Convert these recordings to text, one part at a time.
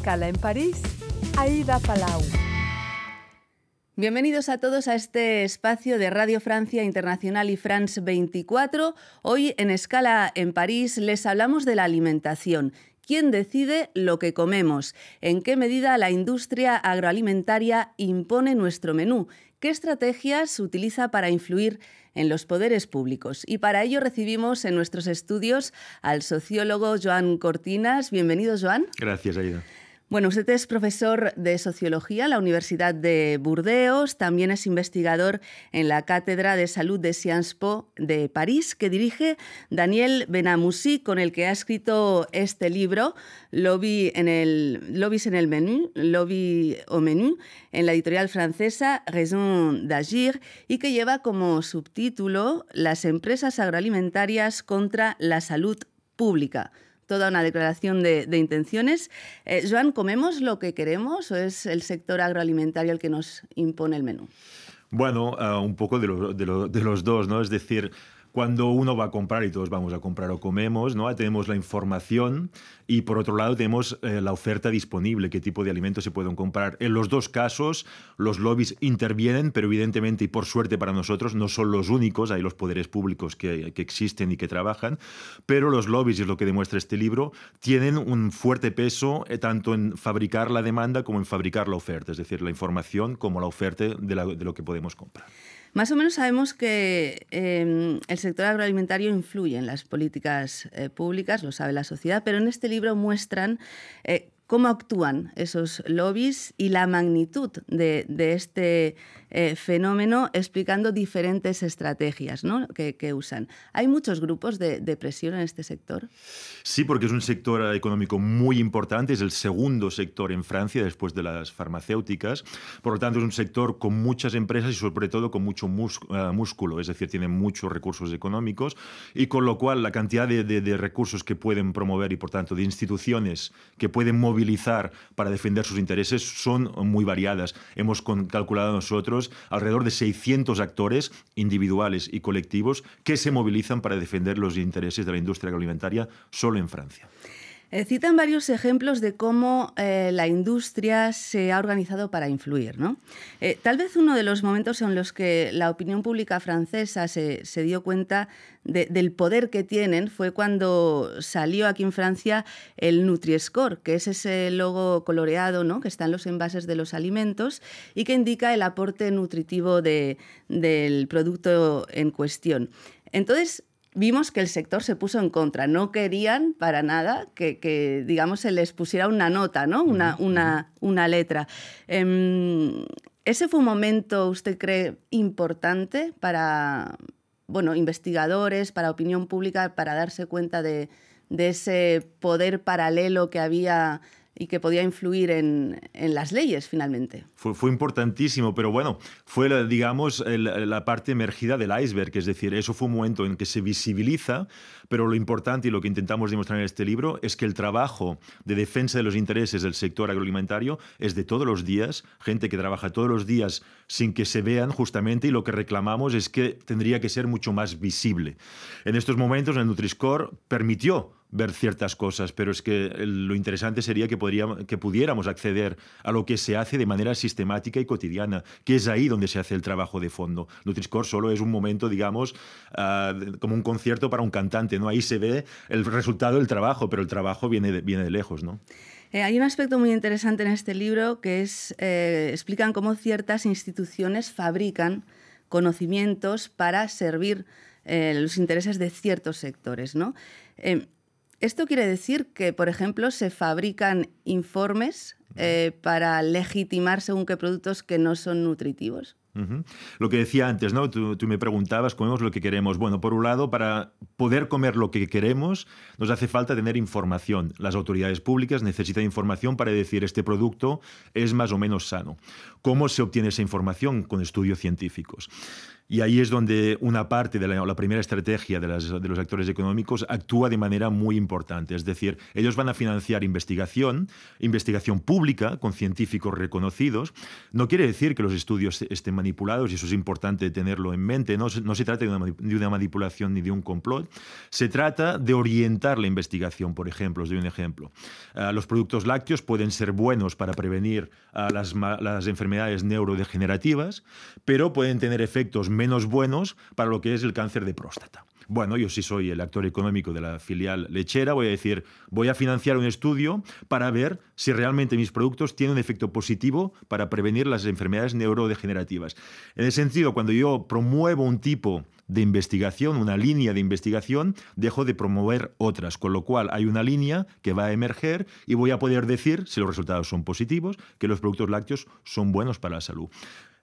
escala en París, Aida Palau. Bienvenidos a todos a este espacio de Radio Francia Internacional y France 24. Hoy en Escala en París les hablamos de la alimentación. ¿Quién decide lo que comemos? ¿En qué medida la industria agroalimentaria impone nuestro menú? ¿Qué estrategias utiliza para influir en los poderes públicos? Y para ello recibimos en nuestros estudios al sociólogo Joan Cortinas. Bienvenido, Joan. Gracias, Aida. Bueno, usted es profesor de Sociología en la Universidad de Burdeos, también es investigador en la Cátedra de Salud de Sciences Po de París, que dirige Daniel Benamoussy, con el que ha escrito este libro, Lobby en Lobbies en el Lobby au menú, en la editorial francesa Raison d'agir, y que lleva como subtítulo Las empresas agroalimentarias contra la salud pública toda una declaración de, intenciones. Eh, Joan, ¿comemos lo que queremos o es el sector agroalimentario el que nos impone el menú? Bueno, ah, un poco de, los dos, ¿no? Es decir, cuando uno va a comprar y todos vamos a comprar o comemos, ¿no? tenemos la información y por otro lado tenemos eh, la oferta disponible, qué tipo de alimentos se pueden comprar. En los dos casos los lobbies intervienen, pero evidentemente y por suerte para nosotros no son los únicos, hay los poderes públicos que, que existen y que trabajan, pero los lobbies, y es lo que demuestra este libro, tienen un fuerte peso eh, tanto en fabricar la demanda como en fabricar la oferta, es decir, la información como la oferta de, de lo que podemos comprar. Más o menos sabemos que em, el sector agroalimentario influye en las políticas eh, públicas, lo sabe la sociedad, pero en este libro muestran eh, cómo actúan esos lobbies y la magnitud de, este eh, fenómeno, explicando diferentes estrategias que, usan. ¿Hay muchos grupos de, presión en este sector? Sí, porque es un sector económico muy importante, es el segundo sector en Francia después de las farmacéuticas, por lo tanto es un sector con muchas empresas y sobre todo con mucho eh, músculo, es decir, tiene muchos recursos económicos y con lo cual la cantidad de, de recursos que pueden promover y por tanto de instituciones que pueden movilizar para defender sus intereses son muy variadas. Hemos calculado nosotros alrededor de 600 actores individuales y colectivos que se movilizan para defender los intereses de la industria agroalimentaria solo en Francia. Eh, citan varios ejemplos de cómo eh, la industria se ha organizado para influir. ¿no? Eh, tal vez uno de los momentos en los que la opinión pública francesa se, dio cuenta del poder que tienen fue cuando salió aquí en Francia el Nutri-Score, que es ese logo coloreado ¿no? que está en los envases de los alimentos y que indica el aporte nutritivo del producto en cuestión. Entonces, vimos que el sector se puso en contra. No querían para nada que, digamos, se les pusiera una nota, ¿no? una, una, una letra. Em, ¿Ese fue un momento, usted cree, importante para bueno, investigadores, para opinión pública, para darse cuenta de, de ese poder paralelo que había y que podía influir en, las leyes finalmente. Fue, fue, importantísimo, pero bueno, fue, digamos, la parte emergida del iceberg, es decir, eso fue un momento en que se visibiliza, pero lo importante y lo que intentamos demostrar en este libro es que el trabajo de defensa de los intereses del sector agroalimentario es de todos los días, gente que trabaja todos los días sin que se vean justamente, y lo que reclamamos es que tendría que ser mucho más visible. En estos momentos, el Nutri-Score permitió ver ciertas cosas, pero es que lo interesante sería que, podríamos, que pudiéramos acceder a lo que se hace de manera sistemática y cotidiana, que es ahí donde se hace el trabajo de fondo. Nutri-Score solo es un momento, digamos, ah, como un concierto para un cantante, ¿no? Ahí se ve el resultado del trabajo, pero el trabajo viene de, viene de lejos, ¿no? Eh, hay un aspecto muy interesante en este libro que es, eh, explican cómo ciertas instituciones fabrican conocimientos para servir eh, los intereses de ciertos sectores, ¿no? Esto quiere decir que, por ejemplo, se fabrican informes eh, para legitimar según qué productos que no son nutritivos. Lo que decía antes, ¿no? Tú, tú, me preguntabas, comemos lo que queremos. Bueno, por un lado, para poder comer lo que queremos, nos hace falta tener información. Las autoridades públicas necesitan información para decir este producto es más o menos sano. ¿Cómo se obtiene esa información? Con estudios científicos. Y ahí es donde una parte de la, primera estrategia de, de, los actores económicos actúa de manera muy importante. Es decir, ellos van a financiar investigación, investigación pública con científicos reconocidos. No quiere decir que los estudios estén manipulados y eso es importante tenerlo en mente. No, no se trata de una, de una, manipulación ni de un complot, se trata de orientar la investigación, por ejemplo. Os doy un ejemplo. Uh, los productos lácteos pueden ser buenos para prevenir uh, las, las enfermedades neurodegenerativas, pero pueden tener efectos menos buenos para lo que es el cáncer de próstata. Bueno, yo sí soy el actor económico de la filial lechera, voy a decir, voy a financiar un estudio para ver si realmente mis productos tienen un efecto positivo para prevenir las enfermedades neurodegenerativas. En ese sentido, cuando yo promuevo un tipo de investigación, una línea de investigación, dejo de promover otras, con lo cual hay una línea que va a emerger y voy a poder decir, si los resultados son positivos, que los productos lácteos son buenos para la salud.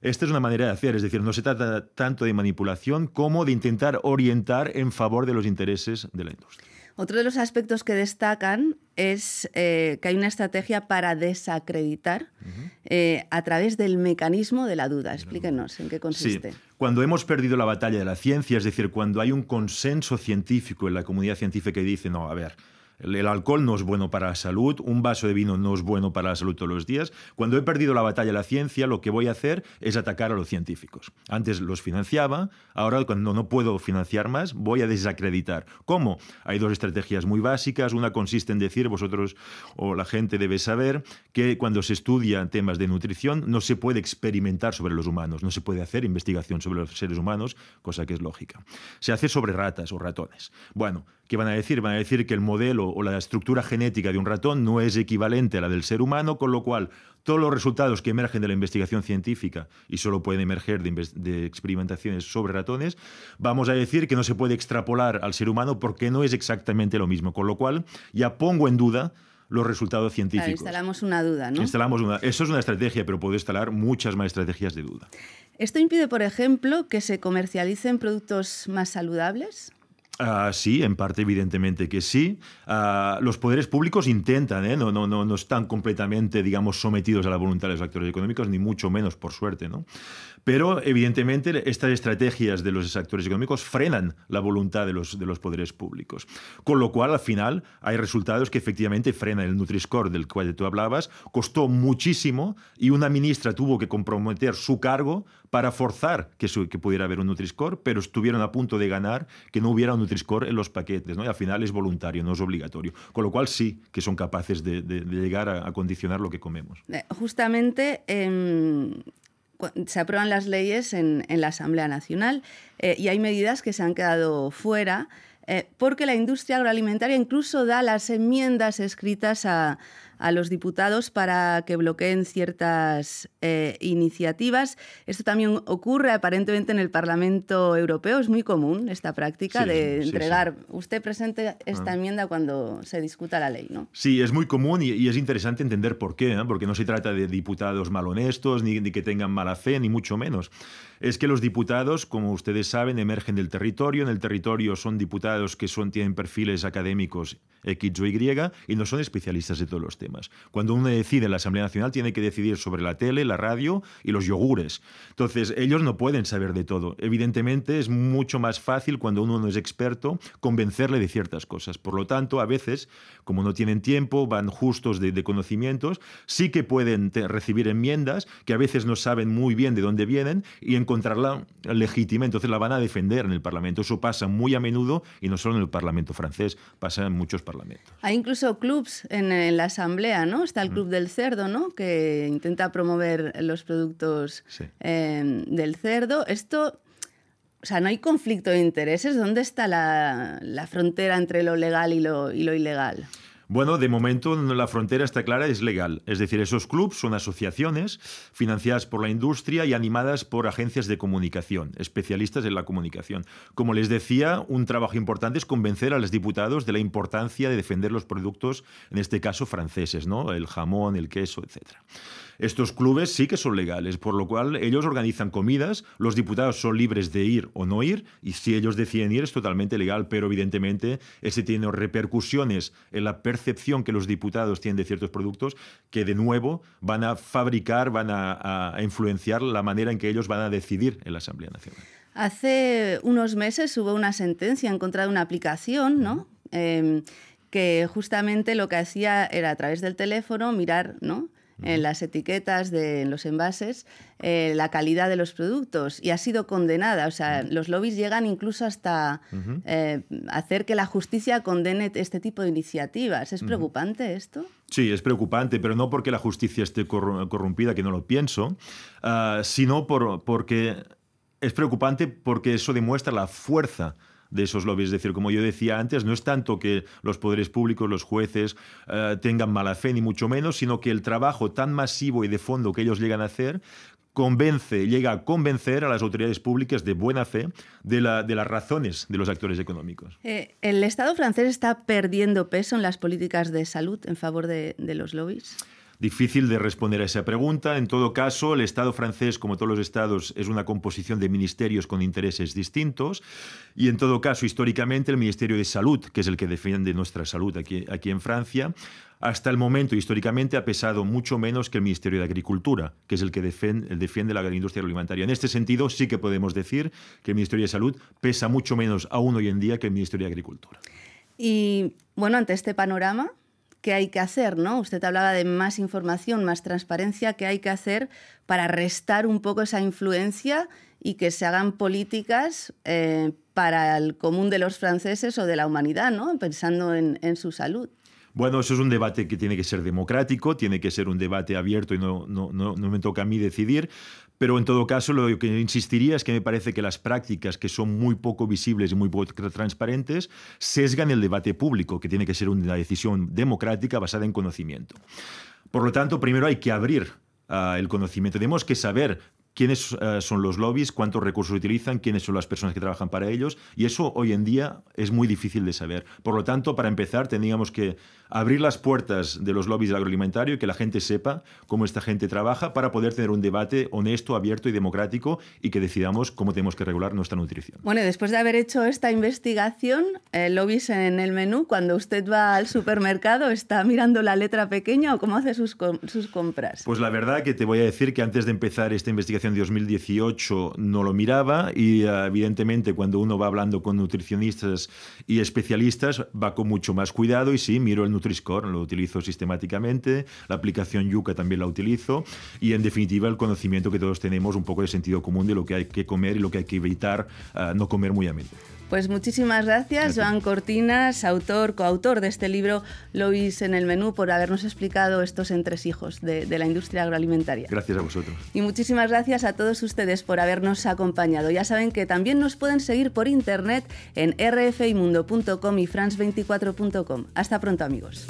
Esta es una manera de hacer, es decir, no se trata tanto de manipulación como de intentar orientar en favor de los intereses de la industria. Otro de los aspectos que destacan es eh, que hay una estrategia para desacreditar uh -huh. eh, a través del mecanismo de la duda. Explíquenos en qué consiste. Sí. Cuando hemos perdido la batalla de la ciencia, es decir, cuando hay un consenso científico en la comunidad científica que dice, no, a ver, el alcohol no es bueno para la salud, un vaso de vino no es bueno para la salud todos los días. Cuando he perdido la batalla de la ciencia, lo que voy a hacer es atacar a los científicos. Antes los financiaba, ahora cuando no puedo financiar más, voy a desacreditar. ¿Cómo? Hay dos estrategias muy básicas. Una consiste en decir, vosotros o la gente debe saber que cuando se estudia temas de nutrición no se puede experimentar sobre los humanos, no se puede hacer investigación sobre los seres humanos, cosa que es lógica. Se hace sobre ratas o ratones. Bueno, ¿qué van a decir? Van a decir que el modelo o la estructura genética de un ratón no es equivalente a la del ser humano, con lo cual todos los resultados que emergen de la investigación científica y solo pueden emerger de, de, experimentaciones sobre ratones, vamos a decir que no se puede extrapolar al ser humano porque no es exactamente lo mismo, con lo cual ya pongo en duda los resultados científicos. Claro, instalamos una duda, ¿no? Instalamos una. Eso es una estrategia, pero puedo instalar muchas más estrategias de duda. ¿Esto impide, por ejemplo, que se comercialicen productos más saludables? Uh, sí, en parte evidentemente que sí. Uh, los poderes públicos intentan, ¿eh? no, no, no, no, están completamente, digamos, sometidos a la voluntad de los actores económicos, ni mucho menos, por suerte. ¿no? Pero evidentemente estas estrategias de los actores económicos frenan la voluntad de los, de los poderes públicos. Con lo cual, al final, hay resultados que efectivamente frenan. El Nutri-Score del cual tú hablabas costó muchísimo y una ministra tuvo que comprometer su cargo para forzar que, su, que pudiera haber un Nutri-Score, pero estuvieron a punto de ganar que no hubiera un Nutri-Score en los paquetes, ¿no? Y al final es voluntario, no es obligatorio. Con lo cual sí que son capaces de, llegar a, condicionar lo que comemos. Justamente eh, se aprueban las leyes en, en la Asamblea Nacional eh, y hay medidas que se han quedado fuera eh, porque la industria agroalimentaria incluso da las enmiendas escritas a, a los diputados para que bloqueen ciertas eh, iniciativas. Esto también ocurre aparentemente en el Parlamento Europeo. Es muy común esta práctica sí, de sí, entregar. Sí. Usted presente esta ah. enmienda cuando se discuta la ley, ¿no? Sí, es muy común y, y es interesante entender por qué, ¿eh? porque no se trata de diputados malhonestos ni, ni que tengan mala fe, ni mucho menos. Es que los diputados, como ustedes saben, emergen del territorio. En el territorio son diputados que son, tienen perfiles académicos X o Y y no son especialistas de todos los temas. Cuando uno decide en la Asamblea Nacional tiene que decidir sobre la tele, la radio y los yogures. Entonces, ellos no pueden saber de todo. Evidentemente, es mucho más fácil cuando uno no es experto convencerle de ciertas cosas. Por lo tanto, a veces, como no tienen tiempo, van justos de, de conocimientos, sí que pueden recibir enmiendas que a veces no saben muy bien de dónde vienen y encontrarla legítima, entonces la van a defender en el Parlamento. Eso pasa muy a menudo y no solo en el Parlamento francés, pasa en muchos parlamentos. Hay incluso clubs en la Asamblea, ¿no? Está el Club mm. del Cerdo, ¿no? Que intenta promover los productos sí. eh, del cerdo. Esto... O sea, no hay conflicto de intereses. ¿Dónde está la, la frontera entre lo legal y lo, y lo ilegal? Bueno, de momento la frontera está clara, es legal. Es decir, esos clubs son asociaciones financiadas por la industria y animadas por agencias de comunicación, especialistas en la comunicación. Como les decía, un trabajo importante es convencer a los diputados de la importancia de defender los productos, en este caso franceses, ¿no? El jamón, el queso, etcétera. Estos clubes sí que son legales, por lo cual ellos organizan comidas, los diputados son libres de ir o no ir, y si ellos deciden ir es totalmente legal, pero evidentemente ese tiene repercusiones en la percepción que los diputados tienen de ciertos productos que de nuevo van a fabricar, van a, a influenciar la manera en que ellos van a decidir en la Asamblea Nacional. Hace unos meses hubo una sentencia en contra de una aplicación, ¿no? Uh -huh. eh, que justamente lo que hacía era a través del teléfono mirar, ¿no? En las etiquetas de en los envases eh, la calidad de los productos y ha sido condenada. O sea, los lobbies llegan incluso hasta eh, hacer que la justicia condene este tipo de iniciativas. ¿Es preocupante esto? Sí, es preocupante, pero no porque la justicia esté corrompida, que no lo pienso, ah, sino por, porque es preocupante porque eso demuestra la fuerza de esos lobbies. Es decir, como yo decía antes, no es tanto que los poderes públicos, los jueces, eh, tengan mala fe, ni mucho menos, sino que el trabajo tan masivo y de fondo que ellos llegan a hacer convence, llega a convencer a las autoridades públicas de buena fe de, las razones de los actores económicos. Eh, ¿El Estado francés está perdiendo peso en las políticas de salud en favor de los lobbies? Difícil de responder a esa pregunta. En todo caso, el Estado francés, como todos los estados, es una composición de ministerios con intereses distintos. Y en todo caso, históricamente, el Ministerio de Salud, que es el que defiende nuestra salud aquí, aquí en Francia, hasta el momento, históricamente, ha pesado mucho menos que el Ministerio de Agricultura, que es el que defiende, defiende la industria alimentaria. En este sentido, sí que podemos decir que el Ministerio de Salud pesa mucho menos aún hoy en día que el Ministerio de Agricultura. Y bueno, ante este panorama, qué hay que hacer, ¿no? Usted hablaba de más información, más transparencia, qué hay que hacer para restar un poco esa influencia y que se hagan políticas eh, para el común de los franceses o de la humanidad, ¿no? Pensando en, su salud. Bueno, eso es un debate que tiene que ser democrático, tiene que ser un debate abierto y no, no, no, me toca a mí decidir, pero en todo caso, lo que insistiría es que me parece que las prácticas que son muy poco visibles y muy poco transparentes sesgan el debate público, que tiene que ser una decisión democrática basada en conocimiento. Por lo tanto, primero hay que abrir ah, el conocimiento. Tenemos que saber quiénes eh, son los lobbies, cuántos recursos utilizan, quiénes son las personas que trabajan para ellos, y eso hoy en día es muy difícil de saber. Por lo tanto, para empezar, tendríamos que abrir las puertas de los lobbies del agroalimentario y que la gente sepa cómo esta gente trabaja para poder tener un debate honesto, abierto y democrático y que decidamos cómo tenemos que regular nuestra nutrición. Bueno, después de haber hecho esta investigación, eh, lobbies en el menú, cuando usted va al supermercado, ¿está mirando la letra pequeña o cómo hace sus, sus compras? Pues la verdad que te voy a decir que antes de empezar esta investigación en 2018 no lo miraba y eh, evidentemente cuando uno va hablando con nutricionistas y especialistas va con mucho más cuidado y sí, miro el Nutri-Score, lo utilizo sistemáticamente, la aplicación Yuca también la utilizo y en definitiva el conocimiento que todos tenemos, un poco de sentido común de lo que hay que comer y lo que hay que evitar uh, no comer muy a menudo. Pues muchísimas gracias, Joan Cortinas, autor, coautor de este libro Lois en el menú, por habernos explicado estos entresijos de, de la industria agroalimentaria. Gracias a vosotros. Y muchísimas gracias a todos ustedes por habernos acompañado. Ya saben que también nos pueden seguir por internet en rfimundo.com y france24.com. Hasta pronto, amigos.